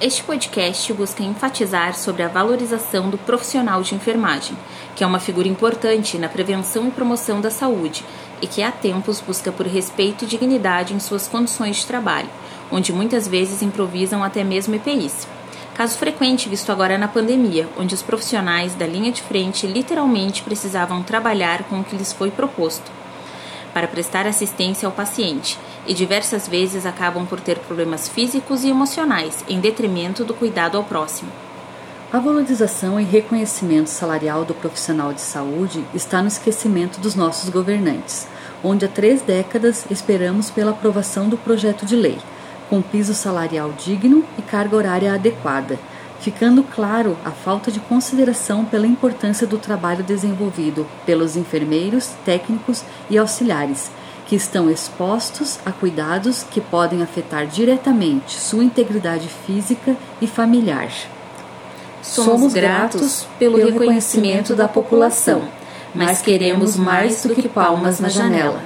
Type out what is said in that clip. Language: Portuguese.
Este podcast busca enfatizar sobre a valorização do profissional de enfermagem, que é uma figura importante na prevenção e promoção da saúde e que há tempos busca por respeito e dignidade em suas condições de trabalho, onde muitas vezes improvisam até mesmo EPIs. Caso frequente visto agora na pandemia, onde os profissionais da linha de frente literalmente precisavam trabalhar com o que lhes foi proposto para prestar assistência ao paciente e diversas vezes acabam por ter problemas físicos e emocionais em detrimento do cuidado ao próximo. A valorização e reconhecimento salarial do profissional de saúde está no esquecimento dos nossos governantes, onde há três décadas esperamos pela aprovação do projeto de lei, com piso salarial digno e carga horária adequada, ficando claro a falta de consideração pela importância do trabalho desenvolvido pelos enfermeiros, técnicos e auxiliares, que estão expostos a cuidados que podem afetar diretamente sua integridade física e familiar. Somos, Somos gratos pelo, pelo reconhecimento da população, mas queremos mais do que palmas na janela.